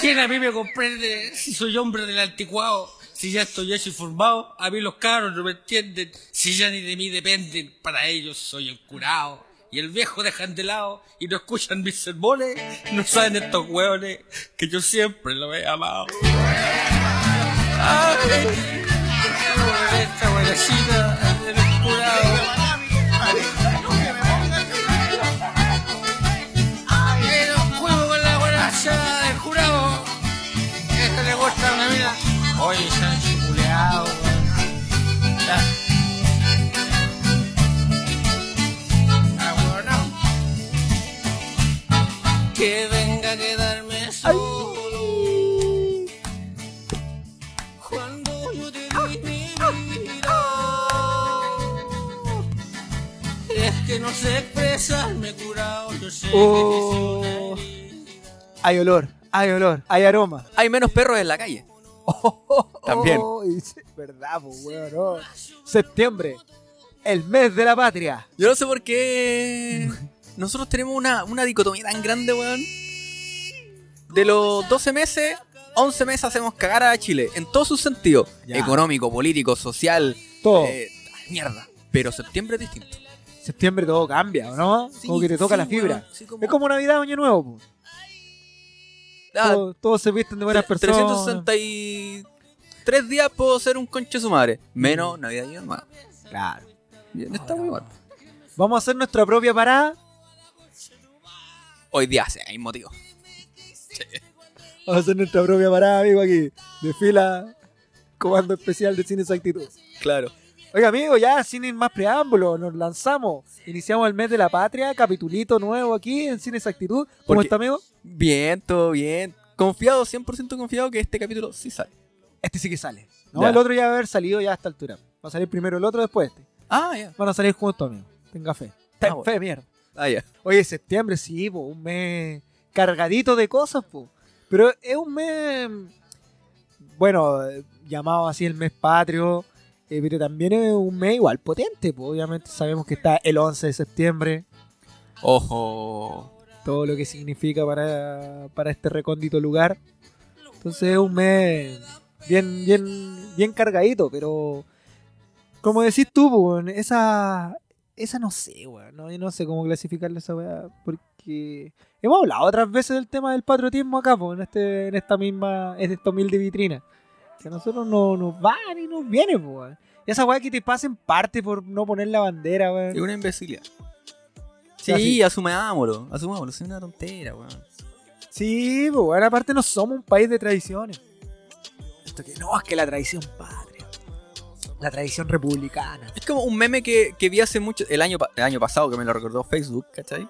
¿Quién a mí me comprende si soy hombre del anticuado? Si ya estoy hecho y formado, a mí los caros no me entienden. Si ya ni de mí dependen, para ellos soy el curado. Y el viejo dejan de lado y no escuchan mis sermones. No saben estos hueones que yo siempre lo he amado. Ay, esta mina. Oye, Sancho culeado, weón. Ya. Ah, bueno. Que venga a quedarme solo. Cuando yo te di mi vida. Es que no sé expresarme curado. Yo sé Oh. que es una herida. Hay olor, hay olor, hay aroma. Hay menos perros en la calle. También. Oh, verdad, pues, weón. no. Septiembre, el mes de la patria. Yo no sé por qué nosotros tenemos una, una dicotomía tan grande, weón. De los 12 meses, 11 meses hacemos cagar a Chile en todos sus sentidos. Ya. Económico, político, social. Todo. eh, mierda. Pero septiembre es distinto. Septiembre todo cambia, ¿o ¿no? Sí, como que te toca sí, la fibra. weón. Sí, como- Es como Navidad Año Nuevo, pues. Ah, Todos, todos se visten de buenas personas. 363 días puedo ser un conche su madre. Menos Navidad y hermano. Claro. Bien, está muy bueno. Vamos a hacer nuestra propia parada. Hoy día sí, hay motivo. Vamos a hacer nuestra propia parada, amigo, aquí. De fila, comando especial de Cine Actitud. Claro. Oiga, amigo, ya sin más preámbulo, nos lanzamos. Iniciamos el mes de la patria, capitulito nuevo aquí en Cine Actitud. ¿Cómo Porque- está, amigo? Bien, todo bien. Confiado, 100% confiado que este capítulo sí sale. Este sí que sale. No, Ya. el otro ya va a haber salido ya a esta altura. Va a salir primero el otro, después este. Ah, ya. Van a salir juntos, amigo. Tenga fe. Ten bueno. fe, mierda. Ah, ya. Oye, septiembre, sí, po, un mes cargadito de cosas, po. Pero es un mes, bueno, llamado así el mes patrio, eh, pero también es un mes igual potente, po. Obviamente sabemos que está el 11 de septiembre, Ojo. todo lo que significa para, para este recóndito lugar. Entonces es un mes bien, bien, bien cargadito, pero como decís tú, weón, esa, esa no sé, weón, no, yo no sé cómo clasificarle esa weá, porque hemos hablado otras veces del tema del patriotismo acá, po, en este, en esta misma, en esta humilde vitrina, que a nosotros no nos va ni nos viene, po, weón. Y esa weá que te pasen parte por no poner la bandera, weón. Es una imbecilidad. Sí, asumámoslo. Asumámoslo. Es una tontera, weón. Sí, pues bueno, aparte no somos un país de tradiciones. Esto que no, es que la tradición patria. La tradición republicana. Es como un meme que, que vi hace mucho. El año, el año pasado, que me lo recordó Facebook, ¿cachai?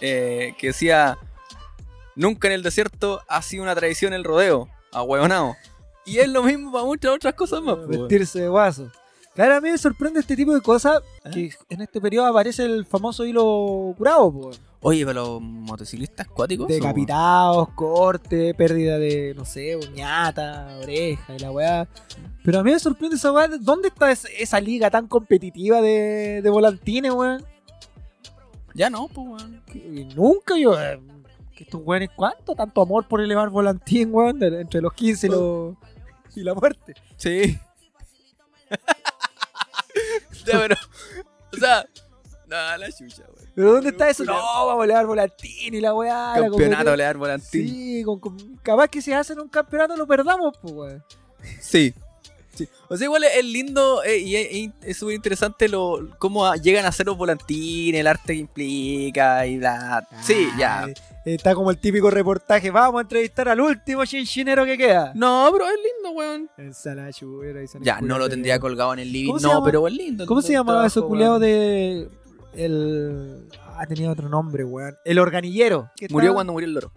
Eh, que decía: Nunca en el desierto ha sido una tradición el rodeo. A Y es lo mismo para muchas otras cosas más, po, weón. Vestirse de guaso. Claro, a mí me sorprende este tipo de cosas ¿Eh? que en este periodo aparece el famoso hilo curado, pues. Oye, pero los motociclistas cuáticos. son- Decapitados, corte, pérdida de, no sé, uñata, oreja y la weá. Pero a mí me sorprende esa weá. ¿Dónde está es- esa liga tan competitiva de, de volantines, weón? Ya no, pues, weón. Que nunca yo. eh, que estos weones, ¿cuánto? Tanto amor por elevar volantín, weón, entre los 15 y, los- y la muerte. Sí. ya, pero. O sea. Nada, la chucha, weón. ¿Pero dónde está eso? No, vamos a elevar volantín y la weá. Campeonato. Lear Volantín. Sí, con- con- capaz que si hacen un campeonato lo perdamos, pues, weón. Sí. Sí. O sea, igual es lindo eh, y es- súper interesante lo, cómo a- llegan a ser los volantines, el arte que implica y bla. Sí, ya. Está como el típico reportaje. Vamos a entrevistar al último chinchinero que queda. No, pero es lindo, weón. Ensalada chubera y Ya, no lo tendría colgado en el living, ¿Cómo se no, llama? pero es lindo. ¿Cómo se llamaba ese culeado de. El. Ah, tenía otro nombre, weón. El organillero. Murió cuando murió el loro.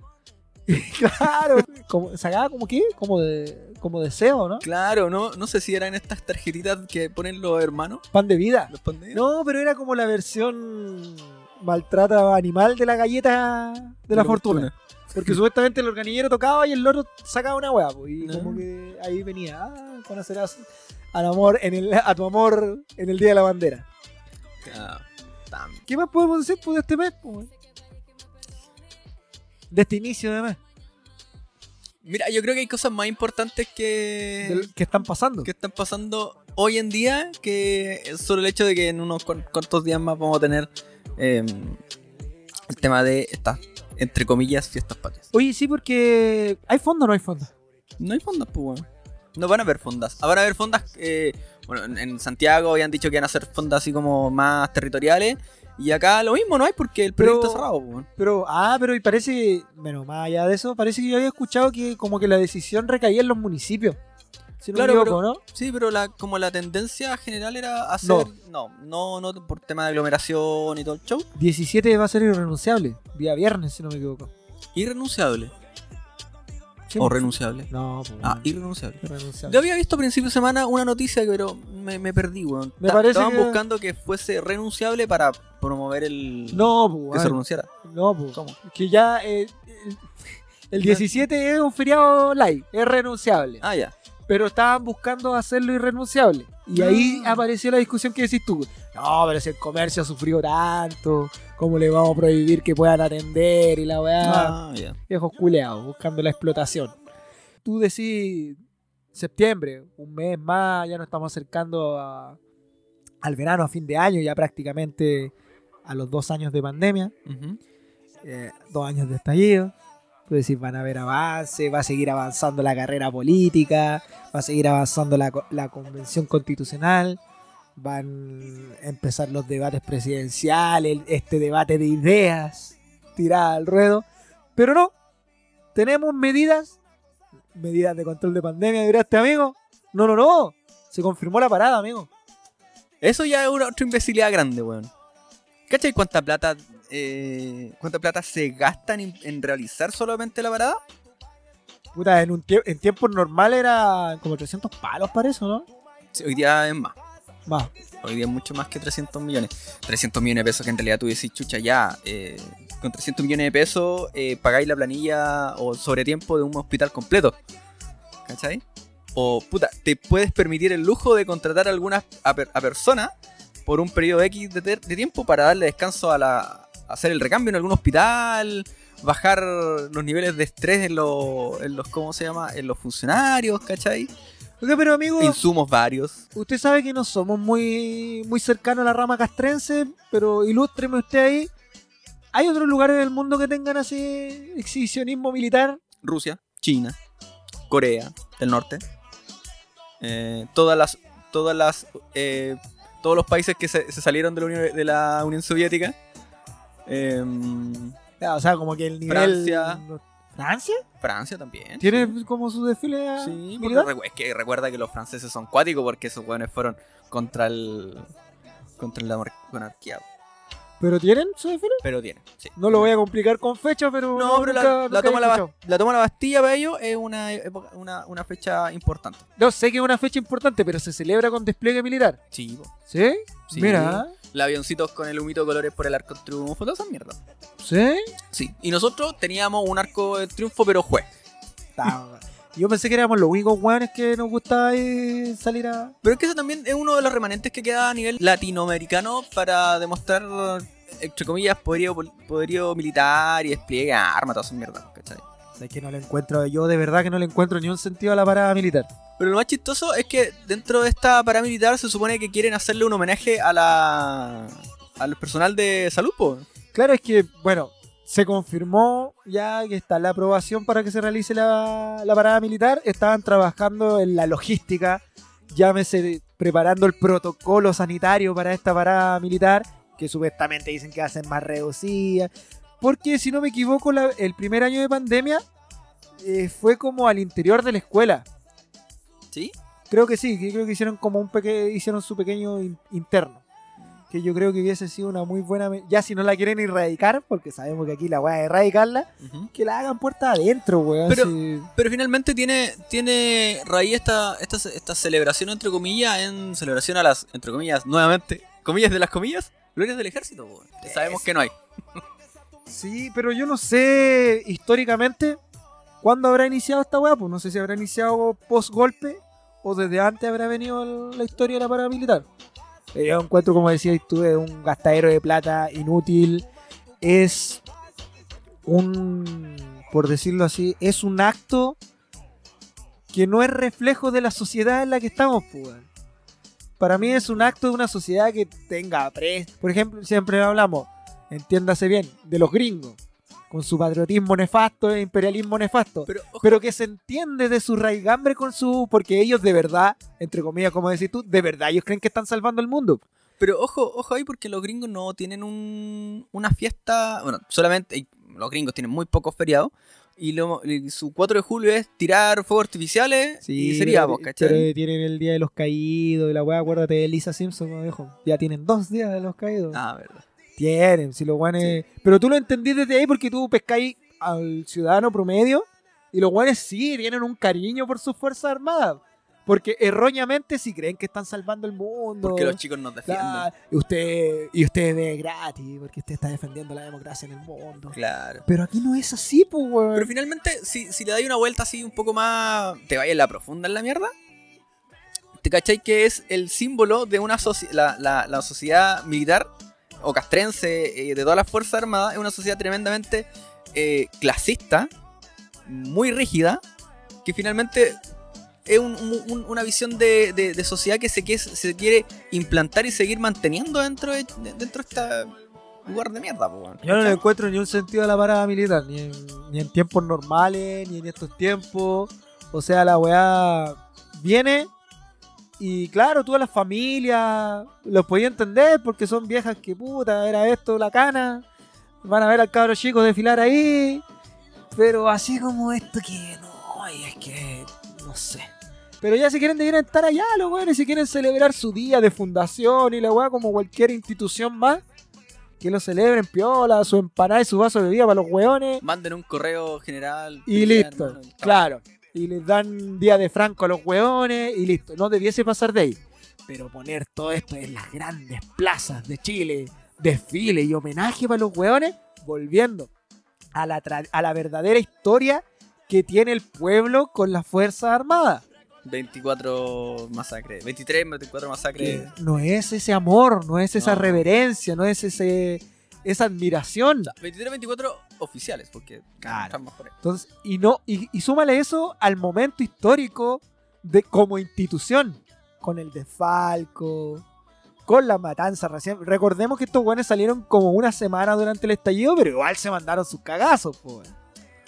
Claro. Como, sacaba como qué? Como de. Como deseo, ¿no? Claro, no, no sé si eran estas tarjetitas que ponen los hermanos. Pan de vida. Los pandillas. No, pero era como la versión maltrata animal de la galleta de la fortuna. Porque supuestamente el organillero tocaba y el loro sacaba una hueá, pues, y No. como que ahí venía, ah, conocerás al amor en el, a tu amor en el día de la bandera. Ah, ¿Qué más podemos decir pues, de este mes? pues, de este inicio de mes. Mira, yo creo que hay cosas más importantes que, que están pasando. que están pasando hoy en día que solo el hecho de que en unos cuan- cuantos días más vamos a tener eh, el tema de estas, entre comillas, fiestas patrias. Oye, sí, porque ¿hay fondo o no hay fondo? No hay fondas, pues, weón. No van a haber fondas. Van a haber fondas, eh, bueno, en- Santiago habían dicho que iban a hacer fondas así como más territoriales. Y acá lo mismo no hay porque el Pero- proyecto está cerrado, pues. Pero, ah, pero y parece, bueno, más allá de eso, parece que yo había escuchado que como que la decisión recaía en los municipios. Si no Claro, me equivoco, ¿no? Sí, pero la, como la tendencia general era hacer. No. no, no, por tema de aglomeración y todo el show. 17 va a ser irrenunciable, día viernes, si no me equivoco. Irrenunciable. Sí, O renunciable. No, pues, Ah, irrenunciable. irrenunciable. Yo había visto a principio de semana una noticia, pero me, me perdí, weón. Me Ta- parece Estaban que- buscando que fuese renunciable para promover el. No, Que pues, se bueno, renunciara. no, pues. ¿Cómo? Que ya eh, el, el 17 es un feriado light, es renunciable. Ah, ya. Pero estaban buscando hacerlo irrenunciable. Y ahí Ah. apareció la discusión que decís tú. No, pero si el comercio ha sufrido tanto, ¿cómo le vamos a prohibir que puedan atender y la weá? Ah, ya. Viejos culeados, buscando la explotación. Tú decís septiembre, un mes más, ya nos estamos acercando a- al verano, a fin de año, ya prácticamente a los dos años de pandemia, eh, dos años de estallido. Tú decís, van a haber avance, va a seguir avanzando la carrera política, va a seguir avanzando la, la convención constitucional, van a empezar los debates presidenciales, este debate de ideas tirada al ruedo. Pero no, tenemos medidas, medidas de control de pandemia, dirá este amigo. No, no, no, se confirmó la parada, amigo. Eso ya es una otra imbecilidad grande, weón. ¿Cachai cuánta plata, eh, cuánta plata se gastan en, en realizar solamente la parada? Puta, en, un tie- en tiempos normales era como 300 palos para eso, ¿no? Sí, hoy día es más. Va, Hoy día es mucho más que 300 millones. 300 millones de pesos que en realidad tú decís, chucha, ya. eh, con 300 millones de pesos eh, pagáis la planilla o sobre tiempo de un hospital completo. ¿Cachai? O, puta, te puedes permitir el lujo de contratar a algunas a, per- a personas por un periodo X de tiempo para darle descanso a la. Hacer el recambio en algún hospital, bajar los niveles de estrés en, los en los, ¿cómo se llama? En los funcionarios, ¿cachai? Pero amigo, Insumos varios. usted sabe que no somos muy, muy cercanos a la rama castrense, pero ilústreme usted ahí. ¿Hay otros lugares del mundo que tengan así exhibicionismo militar? Rusia, China, Corea del Norte, eh, todas las, todas las, eh, todos los países que se, se salieron de la Unión, de la Unión Soviética, em, Ah, O sea, como que el nivel... Francia. ¿Francia? Francia también. ¿Tiene como su desfile Sí, porque es que recuerda que los franceses son cuáticos porque esos hueones fueron contra el contra la monarquía, ¿Pero tienen su desfile? pero tienen, sí. No lo voy a complicar con fecha, pero... No, pero la, nunca- la nunca toma la, la toma la Bastilla para ellos es una, época- una, una fecha importante. No, sé que es una fecha importante, pero se celebra con despliegue militar. Sí. ¿Sí? Sí. Mira, Los avioncitos con el humito de colores por el arco de triunfo, todas esas mierdas. ¿sí? Sí. Y nosotros teníamos un arco de triunfo, pero juez. Yo pensé que éramos los únicos hueones que nos gustaba eh, salir a... Pero es que eso también es uno de los remanentes que queda a nivel latinoamericano para demostrar, entre comillas, poderío, poderío militar y despliegue de armas, todas esas mierdas, ¿cachai? Es que no le encuentro, yo de verdad que no le encuentro ni un sentido a la parada militar. Pero lo más chistoso es que dentro de esta paramilitar se supone que quieren hacerle un homenaje a la al personal de salud, po. Claro, es que, bueno, se confirmó ya que está la aprobación para que se realice la, la parada militar. Estaban trabajando en la logística, llámese preparando el protocolo sanitario para esta parada militar, que supuestamente dicen que va a ser más reducida. Porque, si no me equivoco, la- el primer año de pandemia eh, fue como al interior de la escuela. ¿Sí? Creo que sí, creo que hicieron como un pequeño, hicieron su pequeño in- interno. Que yo creo que hubiese sido una muy buena. Ya si no la quieren erradicar, porque sabemos que aquí la weá es erradicarla, que la hagan puerta adentro, weón. Pero-. Pero finalmente tiene, tiene raíz esta, esta, esta celebración, entre comillas, en celebración a las, entre comillas, nuevamente, comillas de las comillas, glorias del ejército. Que sabemos que no hay. Sí, pero yo no sé históricamente cuándo habrá iniciado esta weá. Pues no sé si habrá iniciado post golpe o desde antes habrá venido la historia de la paramilitar. Eh, Yo encuentro, como decías tú, es un gastadero de plata inútil. Es un, por decirlo así, es un acto que no es reflejo de la sociedad en la que estamos, pues. Para mí es un acto de una sociedad que tenga pres. Por ejemplo, siempre hablamos, entiéndase bien, de los gringos, con su patriotismo nefasto e imperialismo nefasto. Pero, que se entiende de su raigambre con su. Porque ellos de verdad, entre comillas, como decís tú, de verdad ellos creen que están salvando el mundo. pero ojo, ojo ahí porque los gringos no tienen un, una fiesta. Bueno, solamente los gringos tienen muy pocos feriados. Y, lo- y su 4 de julio es tirar fuegos artificiales y sería pero, vos, ¿cachai? pero tienen el día de los caídos y la weá, acuérdate de Lisa Simpson. Ya tienen dos días de los caídos. Ah, verdad. Tienen, si los guanes. Pero tú lo entendís desde ahí porque tú pescáis al ciudadano promedio y los guanes sí tienen un cariño por sus fuerzas armadas. Porque erróneamente sí creen que están salvando el mundo. Porque los chicos nos defienden. Claro, y usted, y usted ve gratis, porque usted está defendiendo la democracia en el mundo. Claro. Pero aquí no es así, pues, weón. Pero finalmente, si, si le dais una vuelta así un poco más. Te vayas la profunda en la mierda. ¿Te cachai que es el símbolo de una la- la sociedad militar o castrense eh, de todas las Fuerzas Armadas es una sociedad tremendamente eh, clasista, muy rígida, que finalmente es un- un- un- una visión de, de- sociedad que se, quiere- implantar y seguir manteniendo dentro de, dentro de este lugar de mierda. po. Yo no le encuentro ni un sentido a la parada militar, ni en, ni en tiempos normales, ni en estos tiempos. O sea, la weá viene y claro, todas las familias los podía entender porque son viejas que puta, era esto, la cana. Van a ver al cabro chico desfilar ahí. Pero así como esto que no, es que no sé. Pero ya si quieren deberían estar allá los weones, si quieren celebrar su día de fundación y la weá como cualquier institución más. Que lo celebren, piola, su empanada y su vaso de bebida para los weones. Manden un correo general. Y listo, hermano, claro. Y les dan día de franco a los weones y listo. No debiese pasar de ahí. Pero poner todo esto en las grandes plazas de Chile, desfile y homenaje para los weones, volviendo a la, a la verdadera historia que tiene el pueblo con las Fuerzas Armadas. 24 masacres. 23, 24 masacres. No es ese amor, no es esa No. reverencia, no es ese esa admiración. O sea, 23, 24 oficiales, porque Claro. estamos por ahí. Entonces, y no, y, y súmale eso al momento histórico de como institución, con el desfalco, con la matanza recién. Recordemos que estos guanes salieron como una semana durante el estallido, pero igual se mandaron sus cagazos, weón.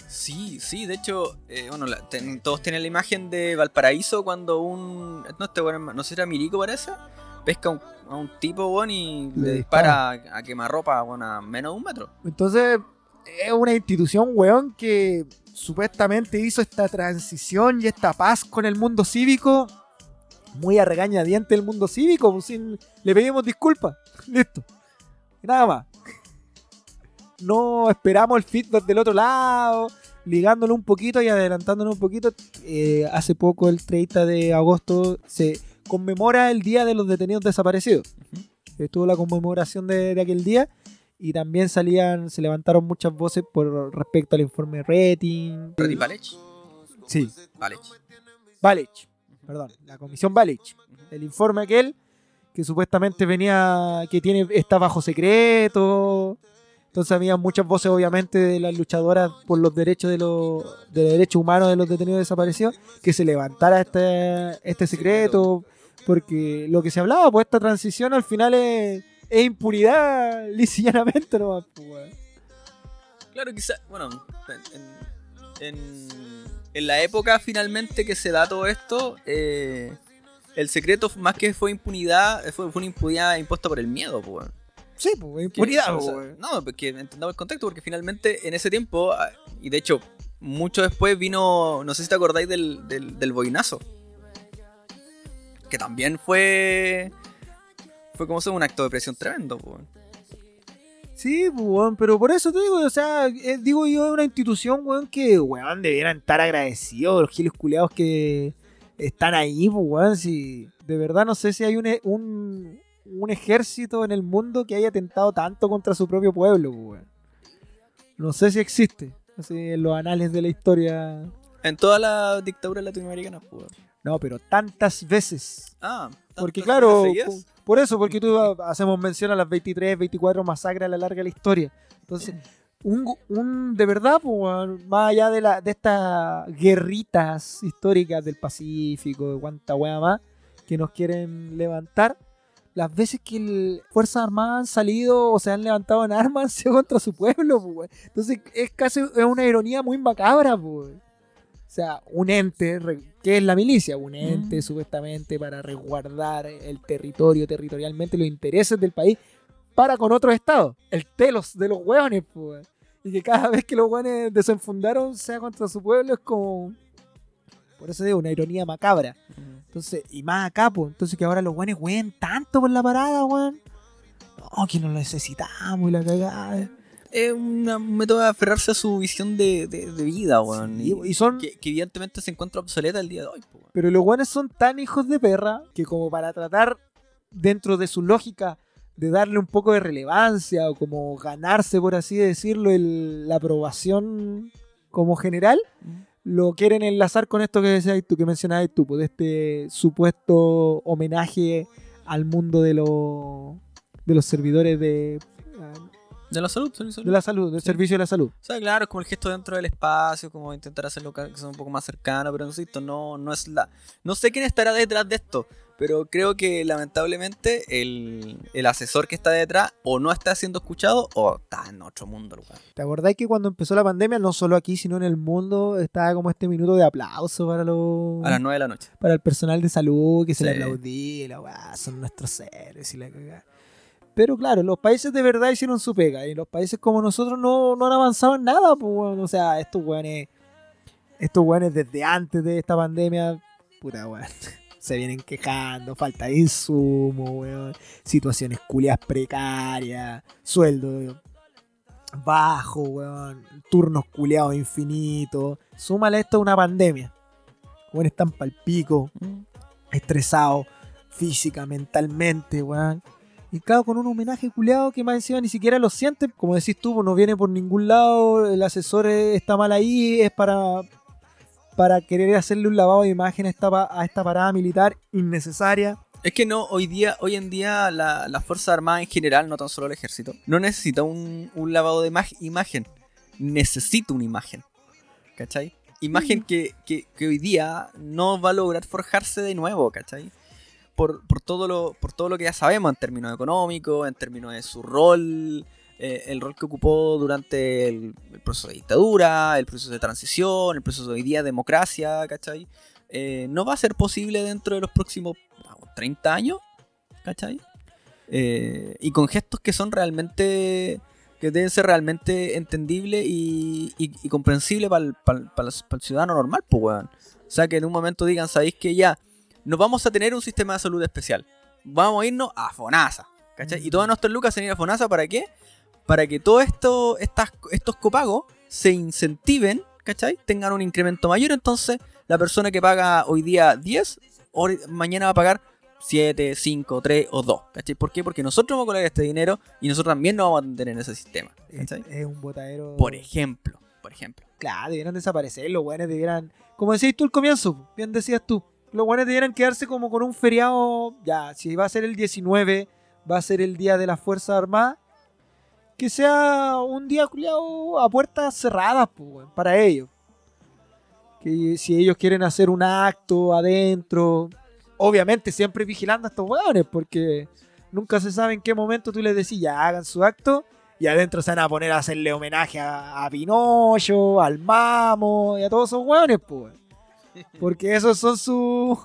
Sí, sí, de hecho, eh, bueno, la- ten- todos tienen la imagen de Valparaíso cuando un. No, este weón, no sé si era Milico, parece. Pesca a un, a un tipo, weón, y Le le, dispara a, a quemarropa, weón, a menos de un metro. Entonces, es una institución, weón, que supuestamente hizo esta transición y esta paz con el mundo cívico. Muy a regañadiente el mundo cívico, pues, sin, le pedimos disculpas. Listo. Nada más. No esperamos el feedback del otro lado, ligándolo un poquito y adelantándolo un poquito. eh, hace poco, el 30 de agosto, se conmemora el Día de los Detenidos Desaparecidos. Estuvo la conmemoración de, de aquel día y también salían, se levantaron muchas voces por respecto al informe rating. Reddy Valech. Sí, Valech. Balich, perdón, la comisión Balich. El informe aquel que supuestamente venía, que tiene, está bajo secreto. Entonces había muchas voces, obviamente, de las luchadoras por los derechos de los, de los derechos humanos de los detenidos desaparecidos, que se levantara este, este secreto, porque lo que se hablaba, pues esta transición al final es, es impunidad, lisillanamente nomás, pues. Claro, quizá, bueno, en, en- en la época finalmente que se da todo esto, eh, el secreto más que fue impunidad, eh, fue, fue una impunidad impuesta por el miedo, pues. Sí, pues, impunidad, o pues, sea. No, porque entendamos el contexto, porque finalmente en ese tiempo, ah, y de hecho, mucho después vino, no sé si te acordáis del, del, del boinazo. Que también fue. Fue como un acto de presión tremendo, pues. Sí, weón, pero por eso te digo, o sea, eh, digo yo, es una institución, weón, que, weón, debieran estar agradecidos los giles culeados que están ahí, weón, si de verdad no sé si hay un, e- un, un ejército en el mundo que haya atentado tanto contra su propio pueblo, weón. No sé si existe, así en los anales de la historia, En todas las dictaduras latinoamericanas, pues. No, pero tantas veces. Ah, Porque ¿tantas claro, veces po- seguidas? por eso, porque tú hacemos mención a las 23, 24 masacres a la larga de la historia. Entonces, un, un- de verdad, pues, más allá de, la, de estas guerritas históricas del Pacífico, de cuánta wea más, que nos quieren levantar, las veces que el Fuerzas Armadas han salido o se han levantado en armas contra su pueblo, pues. Entonces es casi es una ironía muy macabra, pues. O sea, un ente, ¿qué es la milicia? Un ente Mm. supuestamente para resguardar el territorio territorialmente, los intereses del país, para con otros estados. El telos de los hueones, pues. Y que cada vez que los hueones desenfundaron sea contra su pueblo es como... Por eso digo, una ironía macabra. Entonces, y más acá, pues. Entonces que ahora los hueones hueen tanto por la parada, weón. No, que no lo necesitamos y la cagada. Es una- un método de aferrarse a su visión de, de- de vida, weón. Sí, y, y son... que, que evidentemente se encuentra obsoleta el día de hoy, weón. Pero los guanes son tan hijos de perra que como para tratar dentro de su lógica de darle un poco de relevancia o como ganarse, por así decirlo, el- la aprobación como general, lo quieren enlazar con esto que decías tú, que mencionabas tú, pues, de este supuesto homenaje al mundo de los de los servidores de, De la salud, de la salud, del Sí. servicio de la salud. O sea, claro, es como el gesto dentro del espacio, como intentar hacerlo que sea un poco más cercano, pero insisto, no, no es la. No sé quién estará detrás de esto, pero creo que lamentablemente el, el asesor que está detrás o no está siendo escuchado o está en otro mundo, weón. ¿Te acordás que cuando empezó la pandemia, no solo aquí, sino en el mundo, estaba como este minuto de aplauso para los A las 9 de la noche. para el personal de salud que se le aplaudía, y la son nuestros seres y la cagada. Pero claro, los países de verdad hicieron su pega y los países como nosotros no, no han avanzado en nada, pues weón. O sea, estos weones, estos weones desde antes de esta pandemia, puta weón, se vienen quejando, falta de insumo, weón, situaciones culias precarias, sueldo bajo, weón, turnos culiados infinitos. Súmale esto a una pandemia. Weón, están pal pico, estresados física, mentalmente, weón. Y claro, con un homenaje culiado que más encima ni siquiera lo sienten. Como decís tú, pues, no viene por ningún lado, el asesor está mal ahí, es para, para querer hacerle un lavado de imagen a esta, a esta parada militar innecesaria. Es que no, hoy día, hoy en día la, la Fuerza Armada en general, no tan solo el ejército, no necesita un, un lavado de imag- imagen. Necesita una imagen. ¿Cachai? Imagen que, que- que hoy día no va a lograr forjarse de nuevo, ¿cachai? Por, todo lo, por todo lo que ya sabemos en términos económicos, en términos de su rol, eh, el rol que ocupó durante el, proceso de dictadura, el proceso de transición, el proceso de hoy día de democracia, ¿cachai? Eh, no va a ser posible dentro de los próximos ah, 30 años, ¿cachai? Eh, y con gestos que son realmente, que deben ser realmente entendibles y, y comprensibles para el, ciudadano normal, pues, weón. O sea, que en un momento digan, ¿sabéis que ya no vamos a tener un sistema de salud especial? Vamos a irnos a FONASA, ¿cachai? Y todas nuestras lucas se van a ir a FONASA, ¿para qué? Para que todos esto, estas, estos copagos se incentiven, ¿cachai? Tengan un incremento mayor, entonces la persona que paga hoy día 10, hor- mañana va a pagar 7, 5, 3 o 2. ¿Cachai? ¿Por qué? Porque nosotros vamos a colar este dinero y nosotros también nos vamos a tener en ese sistema. Es, ¿cachai? es un botadero. Por ejemplo, por ejemplo. Claro, debieran desaparecer, los buenos debieran. Como decías tú al comienzo, bien decías tú, los buenos debieran quedarse como con un feriado. Ya, si va a ser el 19, va a ser el día de las Fuerzas Armadas. Que sea un día culiao, a puertas cerradas, pues, para ellos. Que si ellos quieren hacer un acto adentro, obviamente siempre vigilando a estos hueones, porque nunca se sabe en qué momento tú les decís ya hagan su acto y adentro se van a poner a hacerle homenaje a, a Pinocho, al Mamo y a todos esos hueones, pues. Porque esos son sus.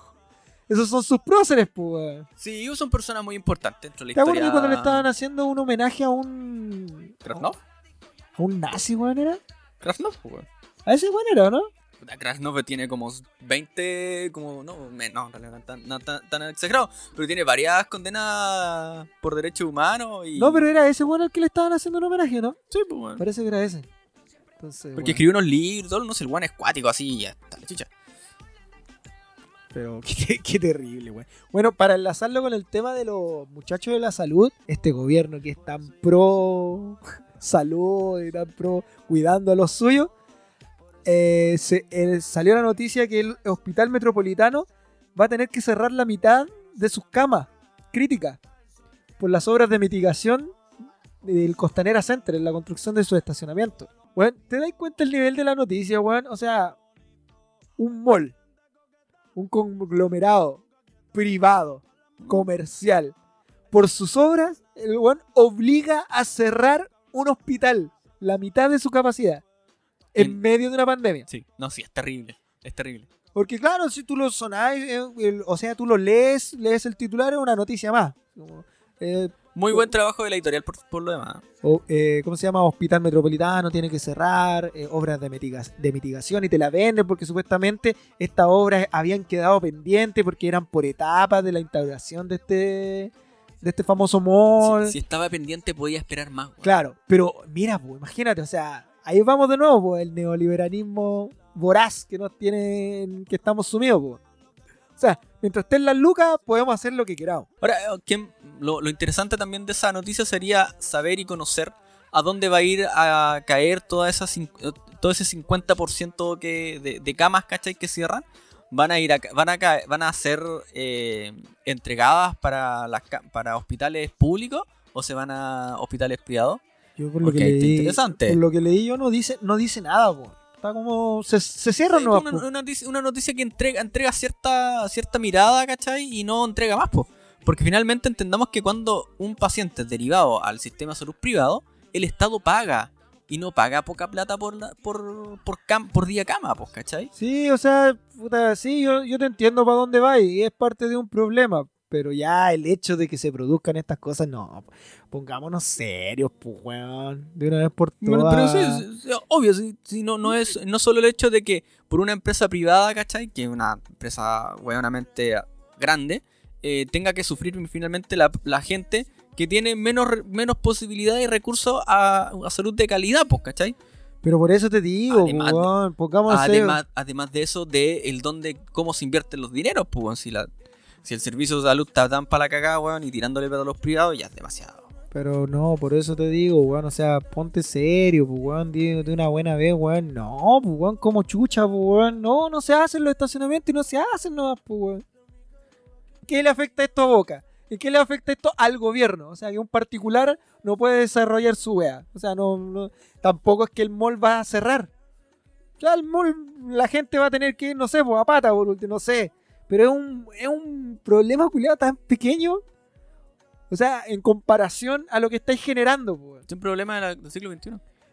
Esos son sus próceres, pues. Sí, ellos son personas muy importantes dentro de la ¿Te acuerdas historia. que cuando le estaban haciendo un homenaje a un. ¿Krasnov? a un nazi, weón, era? ¿Krasnov? pues, weón. A ese weón era, ¿no? Krasnov tiene como 20, como, no, no, tan, no tan, tan exagerado, pero tiene varias condenas por derechos humanos y... No, pero era ese weón al que le estaban haciendo un homenaje, ¿no? Sí, pues, weón. Parece que era ese. Entonces. Porque bueno, escribió unos libros, no sé, el weón es cuático así y ya está, la chicha. Pero qué, terrible, weón. Bueno, para enlazarlo con el tema de los muchachos de la salud, este gobierno que es tan pro salud y tan pro cuidando a los suyos, eh, eh, salió la noticia que el hospital metropolitano va a tener que cerrar la mitad de sus camas críticas por las obras de mitigación del Costanera Center, en la construcción de su estacionamiento. Weón, ¿te das cuenta el nivel de la noticia, weón? O sea, un mall, un conglomerado privado, comercial, por sus obras, el weón obliga a cerrar un hospital, la mitad de su capacidad, en En- medio de una pandemia. Sí, no, sí, es terrible. Es terrible. Porque claro, si tú lo sonás, eh, el- o sea, tú lo lees, lees el titular, es una noticia más. Como, eh, Muy buen trabajo de la editorial por, por lo demás. o, eh, ¿Cómo se llama? Hospital Metropolitano tiene que cerrar, eh, obras de, mitiga- de mitigación y te la venden porque supuestamente estas obras habían quedado pendientes porque eran por etapas de la instauración de este, de este famoso mall. Si, si estaba pendiente podía esperar más. Claro, pero mira, pues, imagínate, o sea, ahí vamos de nuevo, pues, el neoliberalismo voraz que nos tiene, en que estamos sumidos, pues. O sea, mientras estén las lucas, podemos hacer lo que queramos. Ahora, eh, ¿quién- lo, lo interesante también de esa noticia sería saber y conocer a dónde va a ir a caer toda esa, eh, todo ese 50% que, de, de camas, ¿cachai? Que cierran. Van a ir a, van a, ca- van a ser eh, entregadas para, las, para hospitales públicos o se van a hospitales privados. Yo por lo que leí, interesante. por lo que leí yo no dice, no dice nada. Está como se, se cierra Sí, una, una noticia, una noticia que entrega, entrega cierta, cierta mirada, ¿cachai? Y no entrega más, po. Porque finalmente entendamos que cuando un paciente es derivado al sistema de salud privado, el Estado paga. Y no paga poca plata por, la- por, por, cam- por día cama, pues, ¿cachai? Sí, o sea, puta, sí, yo, yo te entiendo para dónde va y es parte de un problema. Pero ya el hecho de que se produzcan estas cosas, no. Pongámonos serios, pues, weón. De una vez por todas. Bueno, pero sí, sí, obvio, sí, sí, no, no es no solo el hecho de que por una empresa privada, ¿cachai? Que es una empresa hueonamente grande, eh, tenga que sufrir finalmente la, la gente que tiene menos, menos posibilidades y recursos a, a salud de calidad, pues, ¿cachai? Pero por eso te digo, Además de- weón, serios. Además, además de eso, de el dónde, cómo se invierten los dineros, pues, si, la, si el servicio de salud está tan para la cagada, weón, y tirándole plata a los privados, ya es demasiado. Pero no, por eso te digo, weón, o sea, ponte serio, pues, weón, de, de una buena vez, weón. No, pues, weón, como chucha, pues, weón. No, no se hacen los estacionamientos y no se hacen nomás, pues, weón. ¿Qué le afecta esto a Boca? ¿Y qué le afecta esto al gobierno? O sea, que un particular no puede desarrollar su wea. O sea, no, no- tampoco es que el mall va a cerrar. Ya el mall, la gente va a tener que ir, no sé, pues, a pata, por último, no sé. Pero es un, es un problema culiado tan pequeño. O sea, en comparación a lo que estáis generando. Es un problema de la- del siglo XXI.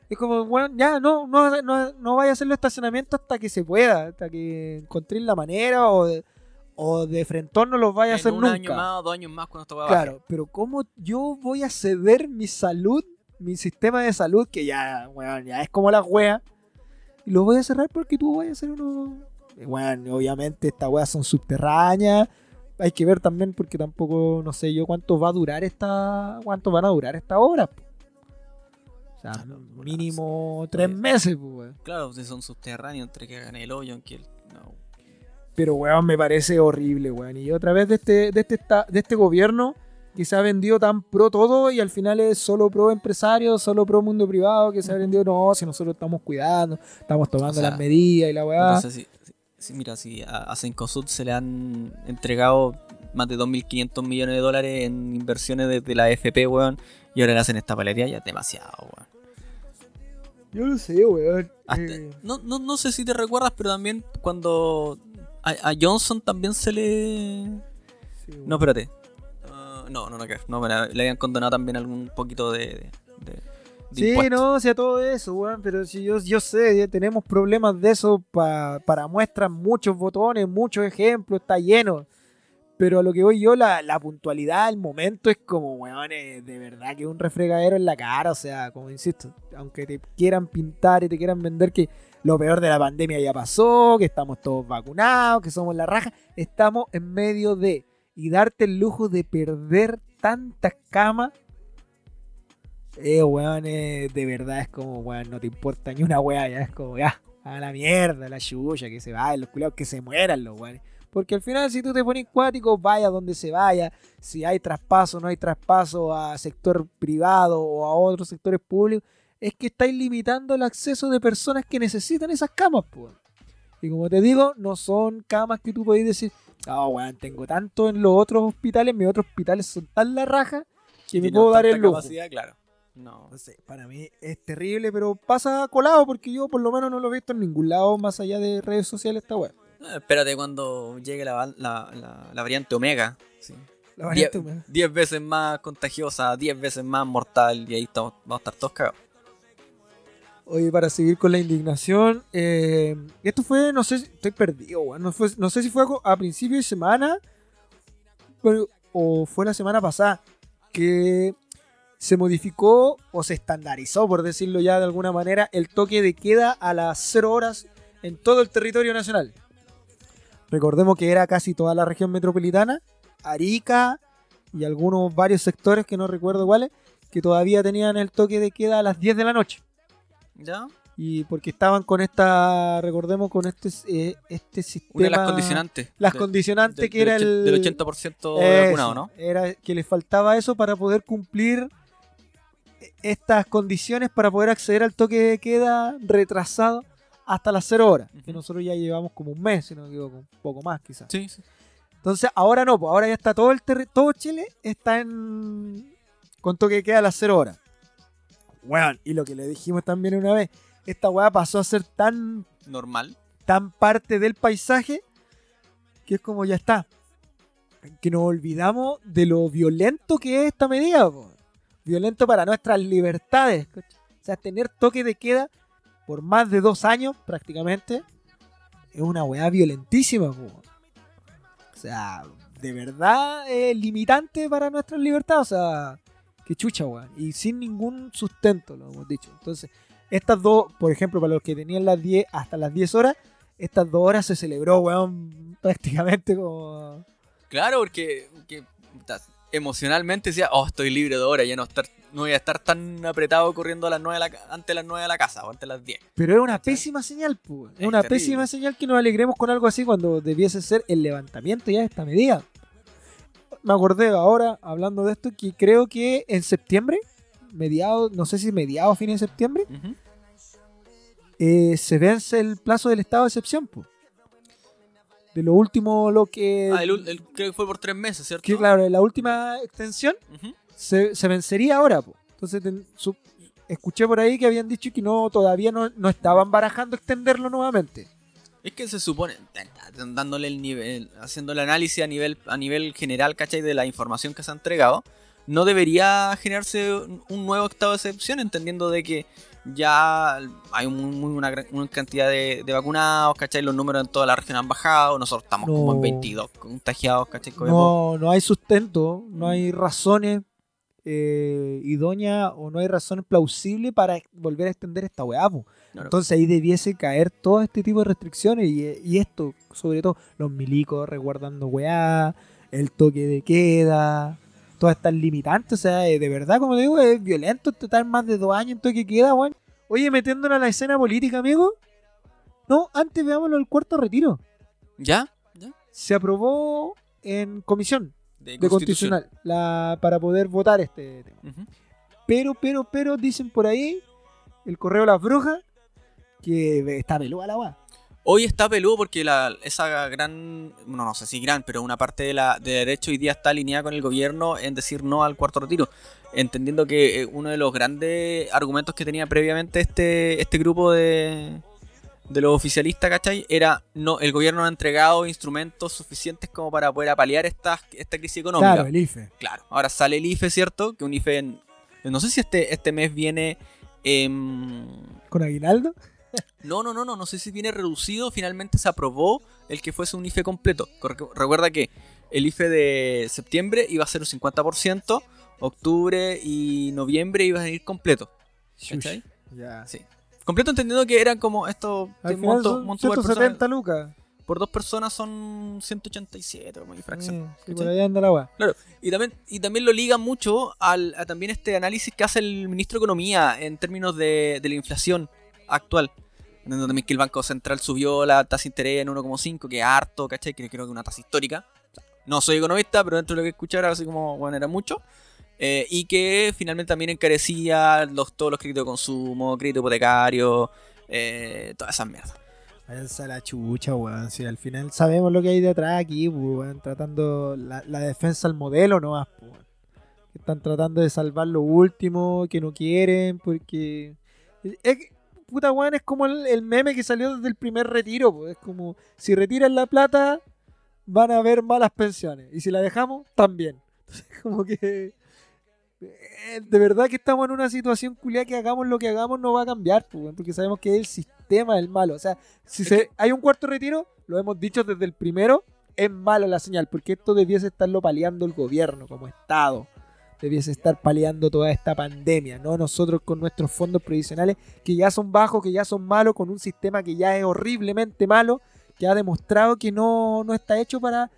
Es como, bueno, ya, no, no, no, no vaya a hacer los estacionamientos hasta que se pueda, hasta que encontréis la manera o de, o de frentón no los vaya a hacer un nunca. año más o dos años más cuando esto va a Claro, pero ¿cómo yo voy a ceder mi salud, mi sistema de salud, que ya, weón, ya es como la wea, y lo voy a cerrar porque tú vas a hacer uno. Bueno, obviamente estas weas son subterráneas. Hay que ver también porque tampoco, no sé yo cuánto va a durar esta. cuánto van a durar estas obras. O sea, Ah, no, mínimo tres meses, pues, weón. Claro, si son subterráneos, entre que hagan el hoyo, en que el... No. Pero, weón, me parece horrible, weón. Y otra vez de este, de este, de este gobierno que se ha vendido tan pro todo y al final es solo pro empresario, solo pro mundo privado, que se ha vendido, no, si nosotros estamos cuidando, estamos tomando O sea, las medidas y la weá. Entonces, si, si- si- mira, si a, a Cencosud se le han entregado más de 2.500 millones de dólares en inversiones desde la FP, weón, y ahora le hacen esta palería, ya es demasiado, weón. Yo lo sé, weón. Hasta- Eh, no, no, no sé si te recuerdas, pero también cuando a, a Johnson también se le... sí. No, espérate. Ah, no, no, no, que no, bueno, le habían condenado también algún poquito de... de, de- de Sí, no, o sea, todo eso, weón, pero si yo, yo sé, ya tenemos problemas de eso pa- para muestras, muchos botones, muchos ejemplos, está lleno. Pero a lo que voy yo, la, la puntualidad, el momento es como, weón, eh, de verdad que un refregadero en la cara, o sea, como insisto, aunque te quieran pintar y te quieran vender que lo peor de la pandemia ya pasó, que estamos todos vacunados, que somos la raja, estamos en medio de, y darte el lujo de perder tantas camas eh, weón, eh, de verdad es como, weón, no te importa ni una weá, ya es como, ya, a la mierda, la chucha, que se vayan, los culiados que se mueran los weones. Porque al final, si tú te pones cuático, vaya donde se vaya, si hay traspaso, no hay traspaso a sector privado o a otros sectores públicos, es que estáis limitando el acceso de personas que necesitan esas camas, pues. Y como te digo, no son camas que tú podéis decir, ah, weón, tengo tanto en los otros hospitales, mis otros hospitales son tan la raja que me puedo dar el lujo. capacidad, claro. No. Sé, para mí es terrible, pero pasa colado porque yo por lo menos no lo he visto en ningún lado más allá de redes sociales esta. Eh, Espérate cuando llegue la, la, la- la variante Omega. Sí. La variante Die- húmeda. Diez veces más contagiosa, diez veces más mortal y ahí estamos, vamos a estar todos cagados. Oye, para seguir con la indignación, eh, esto fue, no sé, estoy perdido. No, sé si fue a principio de semana o fue la semana pasada que se modificó o se estandarizó, por decirlo ya de alguna manera, el toque de queda a las 0 horas en todo el territorio nacional. Recordemos que era casi toda la región metropolitana, Arica y algunos varios sectores que no recuerdo cuáles, que todavía tenían el toque de queda a las 10 de la noche. ¿Ya? Y porque estaban con esta, recordemos, con este, eh, este sistema. Una de las condicionantes. Las de- condicionantes del- que del era el. Del 80% Eso, vacunado, ¿no? Era que les faltaba eso para poder cumplir estas condiciones para poder acceder al toque de queda retrasado hasta las 0 horas. Que nosotros ya llevamos como un mes, si no me equivoco, un poco más quizás. Sí, sí. Entonces, ahora no, pues ahora ya está todo el todo Chile está en con toque de queda a las 0 horas. Weón, y lo que le dijimos también una vez, esta weá pasó a ser tan, Normal. tan parte del paisaje que es como ya está. Que nos olvidamos de lo violento que es esta medida, po. Violento para nuestras libertades. O sea, tener toque de queda por más de dos años prácticamente es una weá violentísima, po. O sea, de verdad es limitante para nuestras libertades. O sea, que chucha, weón. Y sin ningún sustento, lo hemos dicho. Entonces, estas dos, por ejemplo, para los que tenían las 10 hasta las 10 horas, estas dos horas se celebró, weón, prácticamente como... Claro, porque, emocionalmente decía, oh, estoy libre de hora, ya no, estar, no voy a estar tan apretado corriendo a las 9 de la, antes de las 9 de la casa o antes de las 10. Pero es una pésima señal, pues. Es Es una terrible. pésima señal que nos alegremos con algo así cuando debiese ser el levantamiento ya de esta medida. Me acordé ahora, hablando de esto, que creo que en septiembre, mediados, no sé si mediados, fines de septiembre, eh, se vence el plazo del estado de excepción, pues. De lo último, lo que... Ah, el, ul- el- creo que fue por 3 meses, ¿cierto? que claro, la última extensión se, se vencería ahora. po. Entonces ten- su- escuché por ahí que habían dicho que no todavía no, no estaban barajando extenderlo nuevamente. Es que se supone, dándole el nivel, haciendo el análisis a nivel, a nivel general, ¿cachai? De la información que se ha entregado, no debería generarse un nuevo estado de excepción, entendiendo de que ya hay un- muy- una, gran- una cantidad de, de vacunados, ¿cachai? Los números en toda la región han bajado, nosotros estamos como en No. 22 contagiados, ¿cachai? No, no hay sustento, no hay razones eh, idóneas o no hay razones plausibles para volver a extender esta weá. po. Entonces ahí debiese caer todo este tipo de restricciones y, y esto, sobre todo los milicos resguardando weá, el toque de queda, todas estas limitantes. O sea, eh, de verdad, como te digo, es violento estar más de dos años en toque de queda, weón. Oye, metiéndonos a la escena política, amigo. No, antes veámoslo del cuarto retiro. ¿Ya? ¿Ya? Se aprobó en comisión De, constitucional la, para poder votar este tema. Pero, pero, pero, dicen por ahí, el correo Las Brujas, que está peluda la weá. Hoy está peludo porque la, esa gran, no, no sé si gran, pero una parte de la de derecho hoy día está alineada con el gobierno en decir no al cuarto retiro, entendiendo que eh, uno de los grandes argumentos que tenía previamente este, este grupo de, de los oficialistas, ¿cachai? Era no, el gobierno no ha entregado instrumentos suficientes como para poder apalear esta, esta crisis económica. Claro, el IFE. Claro, ahora sale el IFE, ¿cierto? Que un IFE, en- no sé si este, este mes viene... em, Con Aguinaldo. No, no, no, no, no sé si viene reducido. Finalmente se aprobó el que fuese un IFE completo. Recuerda que el IFE de septiembre iba a ser un 50%, octubre y noviembre iba a ir completo. ¿Cachai? Ya. Sí. Completo entendiendo que eran como esto Al que final monto- son monto por, 170 persona- lucas. por dos personas son 187 como y fracción. Mm, sí, anda la weá. Y también, y también lo liga mucho al, a también este análisis que hace el ministro de Economía en términos de, de la inflación actual. También que el Banco Central subió la tasa de interés en 1,5, que es harto, ¿cachai? Que creo que una tasa histórica. No soy economista, pero dentro de lo que escuchar, así como, bueno, era mucho. Eh, y que finalmente también encarecía los, todos los créditos de consumo, crédito hipotecario, eh, todas esas mierdas. Váyanse a la chucha, weón. Si al final sabemos lo que hay detrás aquí, weón. Tratando la, la defensa al modelo nomás, weón. están tratando de salvar lo último, que no quieren, porque... Es, que, puta weón, es como el, el meme que salió desde el primer retiro, pues. Es como, si retiran la plata, van a haber malas pensiones. Y si la dejamos, también. Entonces, como que... eh, De verdad que estamos en una situación culiada que hagamos lo que hagamos no va a cambiar, pues, porque sabemos que es el sistema el malo. O sea, si se, hay un cuarto retiro, lo hemos dicho desde el primero, es malo la señal, porque esto debiese estarlo paliando el gobierno como Estado. Debiese estar paliando toda esta pandemia, no nosotros con nuestros fondos previsionales que ya son bajos, que ya son malos, con un sistema que ya es horriblemente malo, que ha demostrado que no, no está hecho para,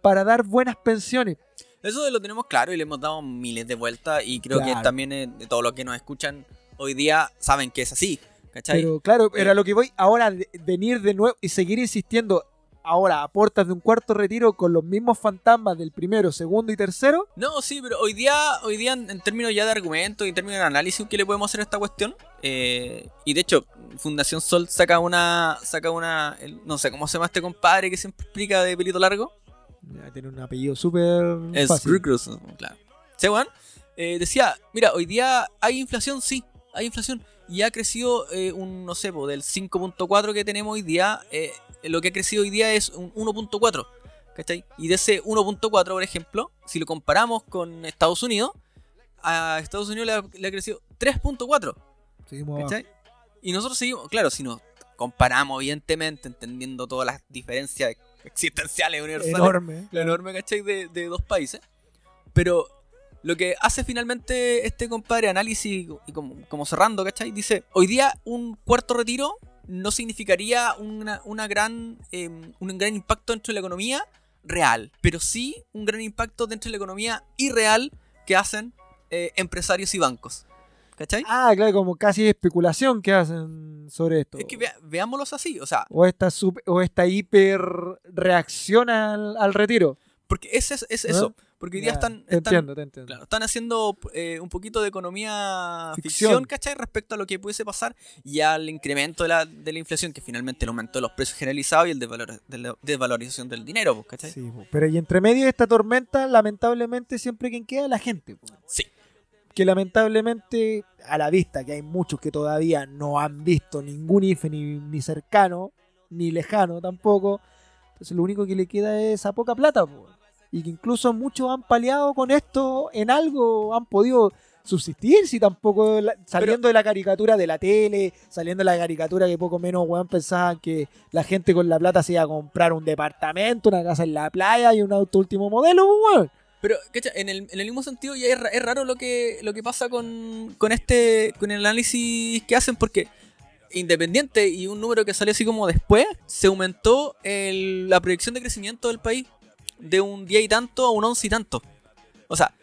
para dar buenas pensiones. Eso lo tenemos claro y le hemos dado miles de vueltas y creo que también eh, de todos los que nos escuchan hoy día saben que es así. ¿Cachai? Pero claro, era lo que voy ahora de- venir de nuevo y seguir insistiendo. Ahora, aportas de un cuarto retiro con los mismos fantasmas del primero, segundo y tercero. No, sí, pero hoy día, hoy día en, en términos ya de argumentos y en términos de análisis que le podemos hacer a esta cuestión, eh, y de hecho, Fundación Sol saca una, saca una, el- no sé cómo se llama este compadre que siempre explica de pelito largo, Tiene un apellido súper es fácil. Cruz, claro. Sí, eh, decía, mira, hoy día hay inflación, sí, hay inflación, y ha crecido eh, un, no sé, po, del 5.4 que tenemos hoy día, eh, lo que ha crecido hoy día es un 1.4. ¿Cachai? Y de ese 1.4, por ejemplo, si lo comparamos con Estados Unidos, a Estados Unidos le ha, le ha crecido 3.4. Seguimos abajo. ¿Cachai? Y nosotros seguimos, claro, si nos comparamos, evidentemente, entendiendo todas las diferencias existenciales universales, Enorme. lo enorme, ¿cachai? De, de dos países. Pero lo que hace finalmente este compadre análisis y como, como cerrando, ¿cachai? Dice, hoy día un cuarto retiro no significaría una, una gran, eh, un gran impacto dentro de la economía real, pero sí un gran impacto dentro de la economía irreal que hacen eh, empresarios y bancos. ¿Cachai? Ah, claro, como casi especulación que hacen sobre esto. Es que vea- veámoslos así, o sea, o esta, sup- o esta hiper reacción al, al retiro. porque es, es, es eso, porque hoy día Ya, están, están- entiendo, te entiendo. Claro, están haciendo eh, un poquito de economía Ficción. ficción, ¿cachai? Respecto a lo que pudiese pasar y al incremento de la, de la inflación, que finalmente el aumento de los precios generalizados y el desvalor- de la desvalorización del dinero, pues, ¿cachai? Sí, po. pero y entre medio de esta tormenta, lamentablemente, siempre quien queda es la gente. po. Sí. Que lamentablemente, a la vista que hay muchos que todavía no han visto ningún IFE ni, ni cercano, ni lejano tampoco. Entonces lo único que le queda es esa poca plata. po. Y que incluso muchos han paliado con esto en algo, han podido subsistir, si tampoco la- saliendo de la caricatura de la tele, saliendo de la caricatura que poco menos weón pensaban que la gente con la plata se iba a comprar un departamento, una casa en la playa y un auto último modelo, pues, weón. Pero, ¿cachai? En el, en el mismo sentido, ya es, es raro lo que, lo que pasa con, con este con el análisis que hacen, porque independiente y un número que salió así como después, se aumentó el- la proyección de crecimiento del país de un 10 y tanto a un 11 y tanto. O sea,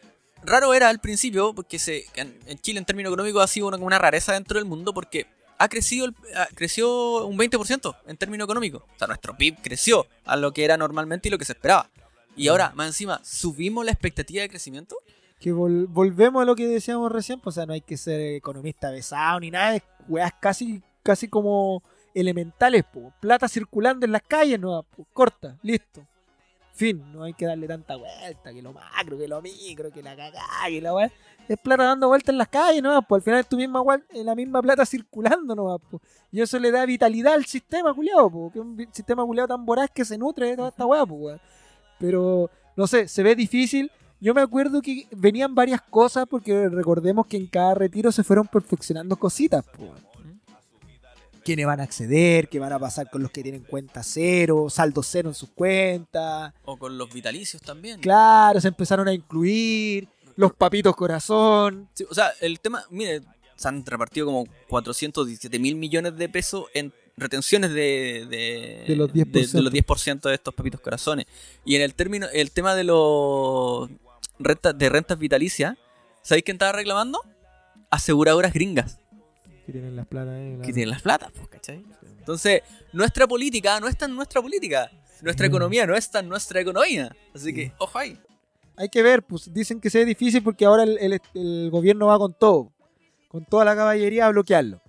raro era al principio, porque se, en, en Chile en términos económicos ha sido una, una rareza dentro del mundo, porque ha crecido, el- ha- creció un 20% en términos económicos. O sea, nuestro PIB creció a lo que era normalmente y lo que se esperaba. Y ahora, más encima, subimos la expectativa de crecimiento. Que vol- volvemos a lo que decíamos recién, pues, o sea, no hay que ser economista besado ni nada, es weas casi, casi como elementales, po. plata circulando en las calles, no, po, corta, listo. Fin, no hay que darle tanta vuelta, que lo macro, que lo micro, que la cagá, que la weá. Es plata dando vueltas en las calles, no, pues al final es tu misma la misma plata circulando, no, po. Y eso le da vitalidad al sistema culiado, po, que es un sistema culiado tan voraz que se nutre de toda esta weá, weón. Pero, no sé, se ve difícil. Yo me acuerdo que venían varias cosas porque recordemos que en cada retiro se fueron perfeccionando cositas. po. Quiénes van a acceder, qué van a pasar con los que tienen cuenta cero, saldo cero en sus cuentas. O con los vitalicios también. Claro, se empezaron a incluir los papitos corazón. Sí, o sea, el tema, mire, se han repartido como 417 mil millones de pesos en retenciones de, de, De los 10%. de, de los 10% de estos papitos corazones. Y en el término, el tema de los rentas, de rentas vitalicias, ¿sabéis quién estaba reclamando? Aseguradoras gringas Que tienen las platas ahí. que tienen las platas, pues, ¿cachai? Entonces, nuestra política no es tan nuestra política. Nuestra economía no es tan nuestra economía. Así que, ojo ahí. Hay que ver, pues dicen que se ve difícil porque ahora el, el- el gobierno va con todo, con toda la caballería a bloquearlo.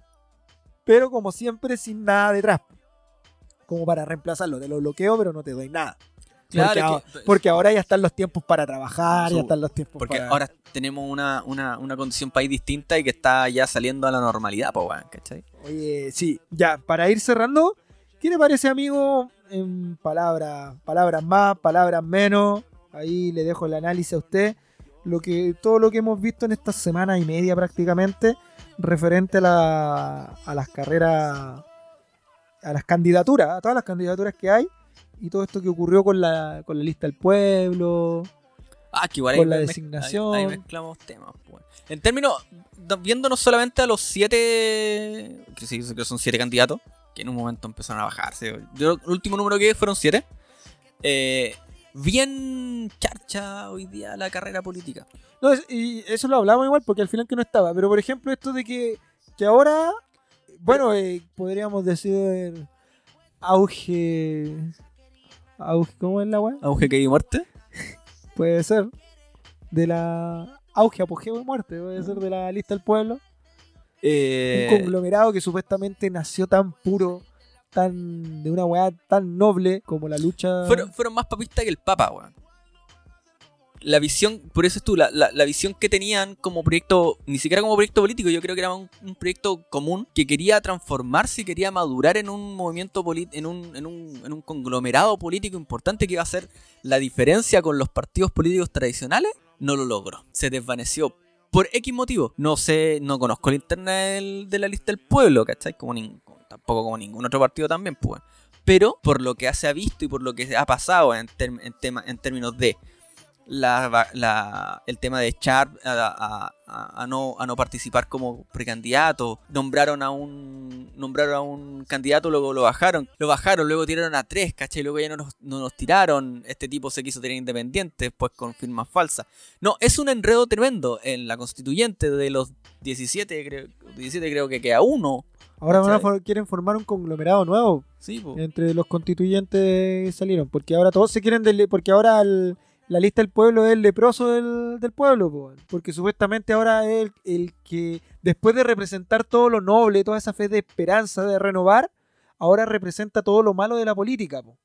Pero como siempre, sin nada detrás. Como para reemplazarlo. Te lo bloqueo, pero no te doy nada. Claro, porque, ahora, que- porque ahora ya están los tiempos para trabajar, ya están los tiempos Porque para... ahora tenemos una, una, una condición país distinta y que está ya saliendo a la normalidad, weón, ¿cachai? Oye, sí, ya, para ir cerrando, ¿qué le parece, amigo? En palabras, palabras más, palabras menos. Ahí le dejo el análisis a usted. Lo que, todo lo que hemos visto en esta semana y media prácticamente, referente a, la, a las carreras, a las candidaturas, a todas las candidaturas que hay, y todo esto que ocurrió con la, con la lista del pueblo. Ah, que igual Con la designación. Ahí, ahí mezclamos temas, pues. En términos, viéndonos solamente a los siete, que sí, que son siete candidatos, que en un momento empezaron a bajarse. Yo, el último número que vi fueron siete. Eh, bien charcha hoy día la carrera política. No, y eso lo hablamos igual porque al final que no estaba. Pero por ejemplo, esto de que, que ahora, bueno, eh, podríamos decir auge. Auge ¿Cómo es la weá? Auge que hay muerte. Puede ser. De la. Auge, apogeo de muerte. Puede ser de la lista del pueblo. Eh, Un conglomerado que supuestamente nació tan puro, tan de una weá tan noble como la lucha. fueron, fueron más papistas que el Papa, weón. La visión, por eso es tú, la, la- la visión que tenían como proyecto, ni siquiera como proyecto político, yo creo que era un, un proyecto común que quería transformarse y quería madurar en un movimiento en un, en, un, en un conglomerado político importante que iba a hacer la diferencia con los partidos políticos tradicionales, no lo logró. Se desvaneció por X motivo. No sé, no conozco la interna del- de la lista del pueblo, ¿cachai? Como tampoco como ningún otro partido también, pues. Pero por lo que se ha visto y por lo que ha pasado en, en, tema, en términos de la, la- el tema de echar a, a- no, a no participar como precandidato, nombraron a un nombraron a un candidato, luego lo bajaron, lo bajaron, luego tiraron a tres, ¿cachai? Luego ya no nos, no nos tiraron, este tipo se quiso tener independiente, después con firmas falsas. No, es un enredo tremendo en la constituyente de los 17, creo, 17 creo que queda uno. Ahora quieren formar un conglomerado nuevo. Sí, po. entre los constituyentes salieron. Porque ahora todos se quieren. porque ahora el- la lista del pueblo es el leproso del, del pueblo. po. Porque supuestamente ahora es el, el que, después de representar todo lo noble, toda esa fe de esperanza, de renovar, ahora representa todo lo malo de la política. po.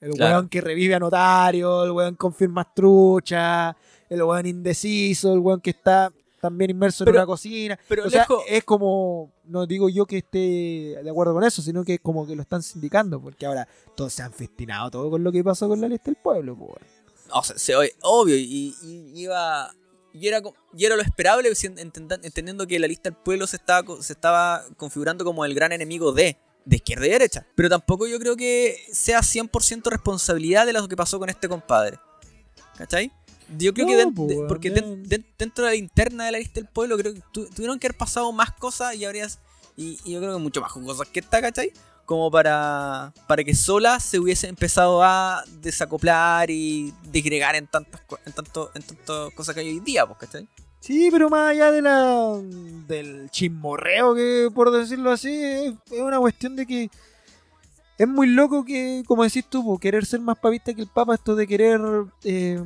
El Claro. weón que revive a notario, el weón con firmas truchas, el weón indeciso, el weón que está también inmerso Pero- en una cocina. Pero O sea, lejos, es como, no digo yo que esté de acuerdo con eso, sino que es como que lo están sindicando, porque ahora todos se han festinado todo con lo que pasó con la lista del pueblo. po, weón. O sea, se obvio, y, y iba. Y era, y era lo esperable, entendiendo que la lista del pueblo se estaba, se estaba configurando como el gran enemigo de, de izquierda y derecha. Pero tampoco yo creo que sea 100% responsabilidad de lo que pasó con este compadre. ¿Cachai? Yo creo que No, pues, de- weón, porque den- dentro de la interna de la lista del pueblo creo que tu- tuvieron que haber pasado más cosas y habrías y, y yo creo que mucho más cosas que esta, ¿cachai? Como para, para que sola se hubiese empezado a desacoplar y disgregar en tantas en tanto, en tantas cosas que hay hoy día, pues, ¿cachai? Sí, pero más allá de la del chismorreo, que por decirlo así, es, una cuestión de que es muy loco que, como decís tú, querer ser más pavista que el Papa, esto de querer eh,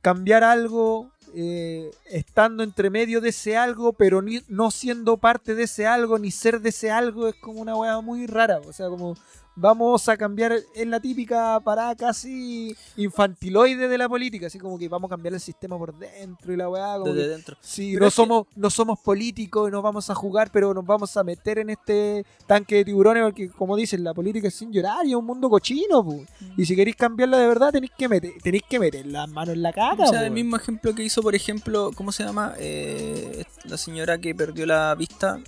cambiar algo, eh, estando entre medio de ese algo, pero ni- no siendo parte de ese algo, ni ser de ese algo, es como una weá muy rara. O sea, como vamos a cambiar, es la típica parada casi infantiloide de la política, así como que vamos a cambiar el sistema por dentro y la weá, como que Desde dentro. Sí, Pero no que- somos, no somos políticos, no vamos a jugar, pero nos vamos a meter en este tanque de tiburones, porque como dicen, la política es sin llorar y es un mundo cochino, pu. Y si queréis cambiarla de verdad, tenéis que meter, tenéis que meter las manos en la caca, O sea, pu. el mismo ejemplo que hizo, por ejemplo, ¿cómo se llama? Eh, la señora que perdió la vista.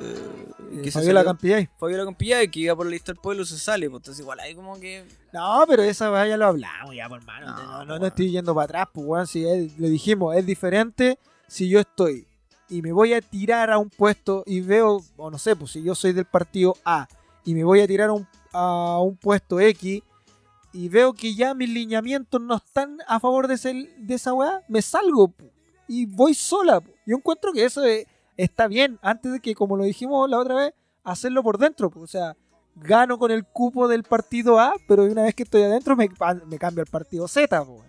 Eh, que Fabiola Campillay. Fabiola Campillay, que iba por la lista del pueblo, se sale. Pues entonces, igual hay como que. No, pero esa ya lo hablamos ya, por mano. No, No, no, estoy yendo para atrás, pues weón. Si le dijimos, es diferente si yo estoy y me voy a tirar a un puesto y veo, o no sé, pues si yo soy del partido A y me voy a tirar a un, a un puesto X y veo que ya mis lineamientos no están a favor de, ese, de esa weá, me salgo y voy sola. pu. Yo encuentro que eso es- está bien, antes de que, como lo dijimos la otra vez, hacerlo por dentro. pu. O sea, gano con el cupo del partido A, pero una vez que estoy adentro me, me cambio al partido Z. po.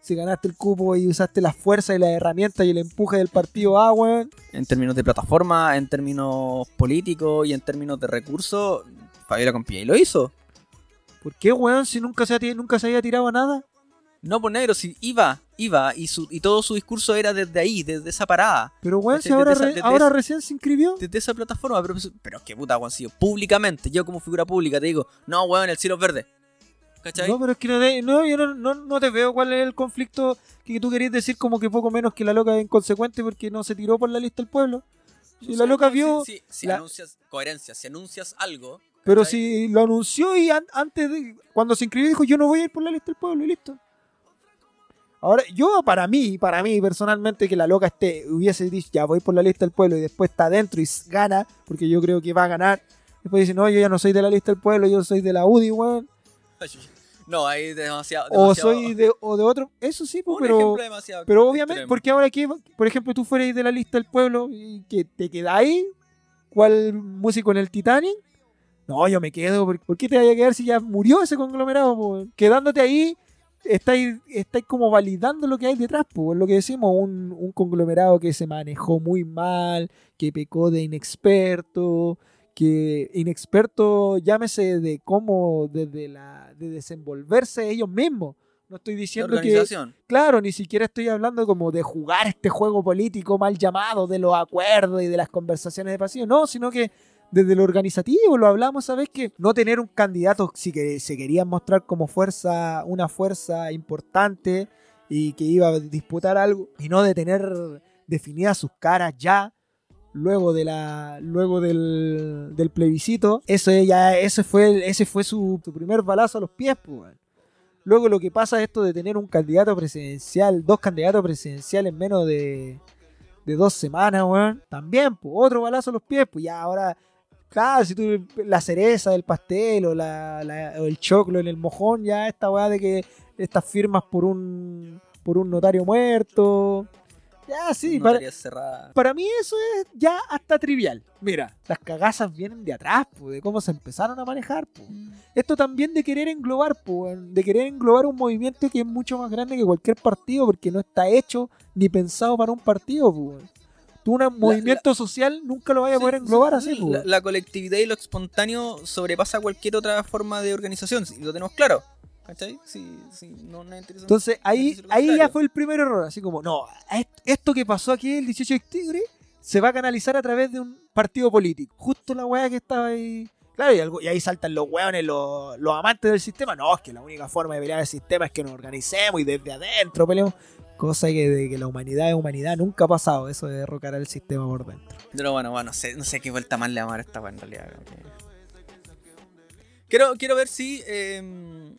Si ganaste el cupo y usaste la fuerza y la herramienta y el empuje del partido A, weón. En términos de plataforma, en términos políticos y en términos de recursos, Fabiola Campillay lo hizo. ¿Por qué, weón, si nunca se, nunca se había tirado nada? No, por negro, si iba, iba, y, su, y todo su discurso era desde ahí, desde esa parada, Pero, weón, si ahora, esa- re- desde ahora esa- recién se inscribió. desde esa plataforma. Pero, pero qué puta, weón, si yo públicamente, yo como figura pública te digo, no, weón, el cielo es verde. ¿Cachai? No, pero es que no, te- no, yo no, no, no te veo cuál es el conflicto que tú querías decir como que poco menos que la loca es inconsecuente porque no se tiró por la lista del pueblo. Si la loca vio, Si, si- si la- anuncias coherencia, si anuncias algo. pero si lo anunció y an- antes de, cuando se inscribió dijo yo no voy a ir por la lista del pueblo y listo. Ahora, yo para mí, para mí personalmente, que la loca esté, hubiese dicho ya voy por la lista del pueblo y después está adentro y gana, porque yo creo que va a ganar. Después dice, no, yo ya no soy de la lista del pueblo, yo soy de la UDI, weón. No, ahí demasiado. O demasiado- soy de, o de otro. Eso sí, pues, pero. ejemplo demasiado Pero obviamente, extremo. porque ahora que, por ejemplo, tú fueras de la lista del pueblo y que te quedáis, ¿cuál músico en el Titanic? No, yo me quedo. ¿Por, qué te vaya a quedar si ya murió ese conglomerado? po? Quedándote ahí, estáis, estáis como validando lo que hay detrás, pues lo que decimos, un, un conglomerado que se manejó muy mal, que pecó de inexperto, que inexperto, llámese de cómo, desde la, de desenvolverse ellos mismos. No estoy diciendo que. Claro, ni siquiera estoy hablando como de jugar este juego político mal llamado, de los acuerdos y de las conversaciones de pasillo, no, sino que desde lo organizativo, lo hablamos, ¿sabes? Que no tener un candidato, si que se querían mostrar como fuerza, una fuerza importante y que iba a disputar algo, y no de tener definidas sus caras ya, luego de la luego del, plebiscito, eso ya ese fue ese fue su, primer balazo a los pies, pues. Luego lo que pasa es esto de tener un candidato presidencial, dos candidatos presidenciales en menos de, de dos semanas, weón. También, pues, otro balazo a los pies, pues ya ahora, claro, si tú la cereza del pastel o, la, la- o el choclo en el mojón, ya esta weá de que estas firmas por un por un notario muerto. Ya, sí, para, para mí eso es ya hasta trivial. Mira, las cagazas vienen de atrás, pues, de cómo se empezaron a manejar, pues. Esto también de querer englobar, po, de querer englobar un movimiento que es mucho más grande que cualquier partido, porque no está hecho ni pensado para un partido, po. Tú un movimiento social nunca lo vayas a poder englobar sí, así, la, la colectividad y lo espontáneo sobrepasa cualquier otra forma de organización, y lo tenemos claro. ¿Cachai? Sí, sí, no, no interesa- Entonces ahí, ahí ya fue el primer error, así como, no, est- esto que pasó aquí el 18 de octubre se va a canalizar a través de un partido político. Justo la weá que estaba ahí. Claro, y, algo- y ahí saltan los weones, los, los amantes del sistema. No, es que la única forma de pelear el sistema es que nos organicemos y desde adentro peleemos. Cosa que de que la humanidad es humanidad nunca ha pasado, eso de derrocar al sistema por dentro. Pero bueno, bueno, no sé, no sé qué vuelta más le va a dar esta en realidad. Quiero, quiero ver si. eh,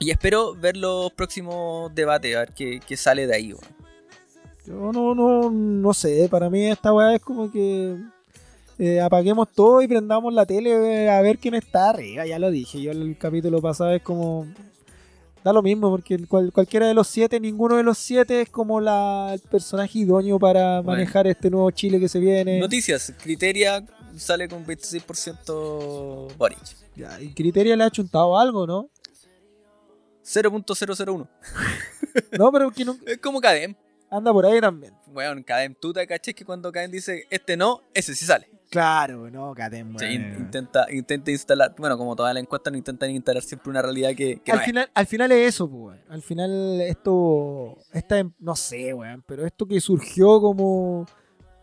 y espero ver los próximos debates, a ver qué, qué sale de ahí, weón. Yo no, no, no sé, para mí esta weá es como que eh, apaguemos todo y prendamos la tele eh, a ver quién está arriba, ya lo dije, yo el capítulo pasado es como... Da lo mismo, porque cual- cualquiera de los siete, ninguno de los siete es como la, el personaje idóneo para Bueno. manejar este nuevo Chile que se viene. Noticias: Criteria sale con 26% Boric. Ya, y Criteria le ha chuntado algo, ¿no? 0.001. No, pero que no- Es como Cadem. anda por ahí también. Weón, Cadem, tú te caché que cuando Cadem dice este no, ese sí sale. Claro, no, Catem, in- intenta, intenta instalar, bueno, como todas las encuestas, no intentan instalar siempre una realidad que, que al, no es. final, al final es eso, pues. Al final esto, esta, em- no sé, weón, pero esto que surgió como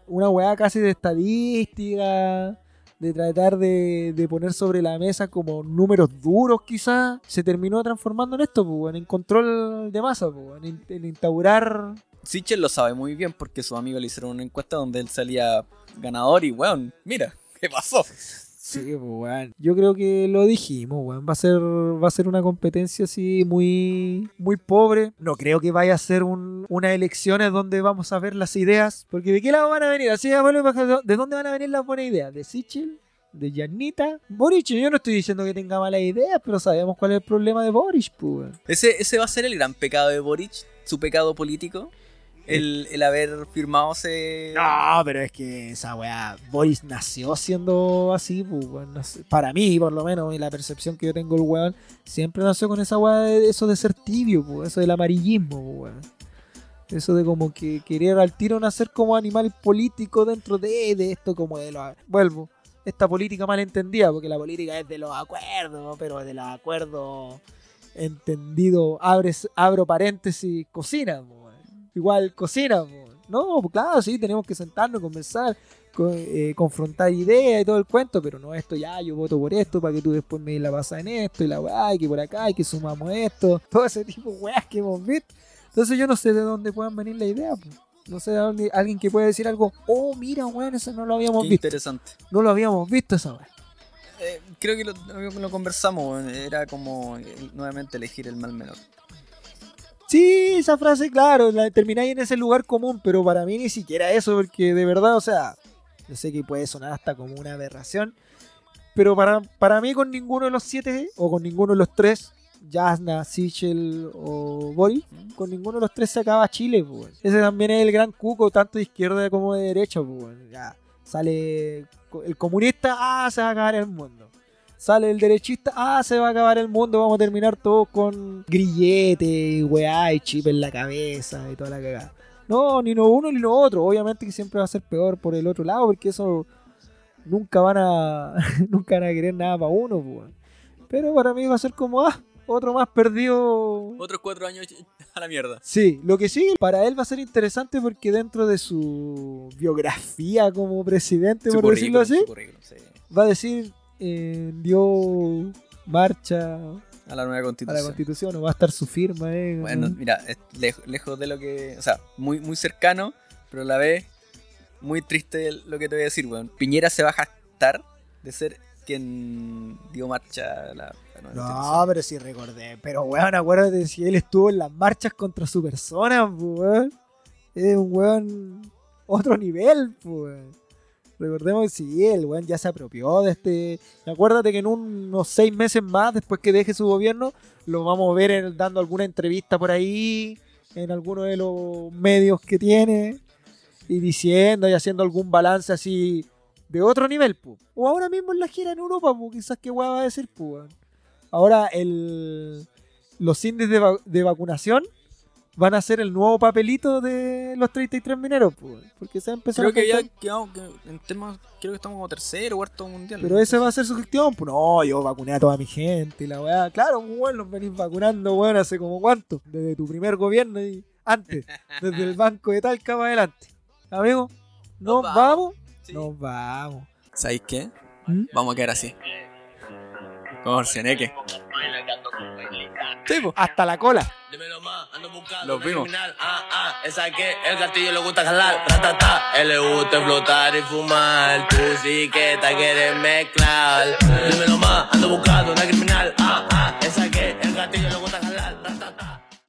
una weá casi de estadística, de tratar de, de poner sobre la mesa como números duros quizás, se terminó transformando en esto, pues, en control de masa, pues, en instaurar... Sichel lo sabe muy bien porque sus amigos le hicieron una encuesta donde él salía ganador y weón, mira, ¿qué pasó? Sí, pues, weón. Yo creo que lo dijimos, weón. Va a ser, va a ser una competencia así muy, muy pobre. No creo que vaya a ser un- unas elecciones donde vamos a ver las ideas. Porque ¿de qué lado van a venir? Así, abuelo, ¿de dónde van a venir las buenas ideas? ¿De Sichel? ¿De Janita? Boric, yo no estoy diciendo que tenga malas ideas, pero sabemos cuál es el problema de Boric, pues, weón. Ese, ese va a ser el gran pecado de Boric, su pecado político. El, el haber firmado ese. No, pero es que esa weá, Boris nació siendo así, pues, para mí, por lo menos, y la percepción que yo tengo del weón, siempre nació con esa weá de eso de ser tibio, pues, eso del amarillismo, pues, weón. Eso de como que querer al tiro nacer como animal político dentro de, de esto, como de lo... Vuelvo. esta política mal entendida, porque la política es de los acuerdos, pero de los acuerdos entendido, abres, abro paréntesis, cocina, weón. Igual cocina, po. no, pues claro, sí, tenemos que sentarnos, conversar, co- eh, confrontar ideas y todo el cuento, pero no esto ya, yo voto por esto para que tú después me la pasas en esto y la weá, y que por acá, y que sumamos esto, todo ese tipo de weas que hemos visto. Entonces yo no sé de dónde puedan venir la idea, po. no sé de dónde, alguien que pueda decir algo, oh, mira, weón, eso no lo habíamos Qué visto, interesante. no lo habíamos visto esa weá. Eh, creo que lo, lo conversamos, era como eh, nuevamente elegir el mal menor. Sí, esa frase, claro, la termináis en ese lugar común, pero para mí ni siquiera eso, porque de verdad, o sea, yo sé que puede sonar hasta como una aberración, pero para, para mí con ninguno de los siete, o con ninguno de los tres, Jasna, Sichel o Boris, con ninguno de los tres se acaba Chile, pues. Ese también es el gran cuco, tanto de izquierda como de derecha, pues. Ya, sale el comunista, ah, se va a acabar el mundo. Sale el derechista, ah, se va a acabar el mundo, vamos a terminar todos con grillete, y weá, y chip en la cabeza y toda la cagada. No, ni lo uno ni lo otro. Obviamente que siempre va a ser peor por el otro lado, porque eso nunca van a nunca van a querer nada para uno, pues. Pero para mí va a ser como, ah, otro más perdido. Otros cuatro años a la mierda. Sí, lo que sí, para él va a ser interesante porque dentro de su biografía como presidente, Su por decirlo así, sí. va a decir, eh, dio marcha A la nueva a constitución. la constitución o va a estar su firma. Eh, Bueno, mira, es lejos de lo que. O sea, muy, muy cercano, pero a la vez muy triste lo que te voy a decir, weón. Piñera se va a jactar de ser quien dio marcha a la, la nueva No, pero sí recordé. Pero, weón, acuérdate si él estuvo en las marchas contra su persona, weón. Es un weón otro nivel, weón. Recordemos que sí, el weón ya se apropió de este. Acuérdate que en unos seis meses más, después que deje su gobierno, lo vamos a ver en- dando alguna entrevista por ahí, en alguno de los medios que tiene, y diciendo y haciendo algún balance así de otro nivel, pues. O ahora mismo en la gira en Europa, pues, quizás qué weón va a decir, weón. Ahora el, los índices de, va- de vacunación van a ser el nuevo papelito de los 33 mineros, porque se va a empezar Creo a que ya quedamos que en temas, creo que estamos como tercero, cuarto mundial. Pero ese va a ser su gestión, pues no, yo vacuné a toda mi gente y la weá. Claro, pues weón, los venís vacunando, weón, hace como cuánto, desde tu primer gobierno y antes, desde el banco de Talca para adelante. Amigo, ¿nos Nos vamos? vamos. Sí. Nos vamos. ¿Sabéis qué? ¿Mm? Vamos a quedar así. Como Orseneque. Sí. Hasta la cola. Los una vimos. criminal. Ah, ah, esa que el gatillo le gusta jalar. Ratata, él le gusta explotar y fumar. Tú sí que te quieres mezclar. Dímelo más, ando buscando una criminal. Ah, ah, esa que el gatillo le gusta.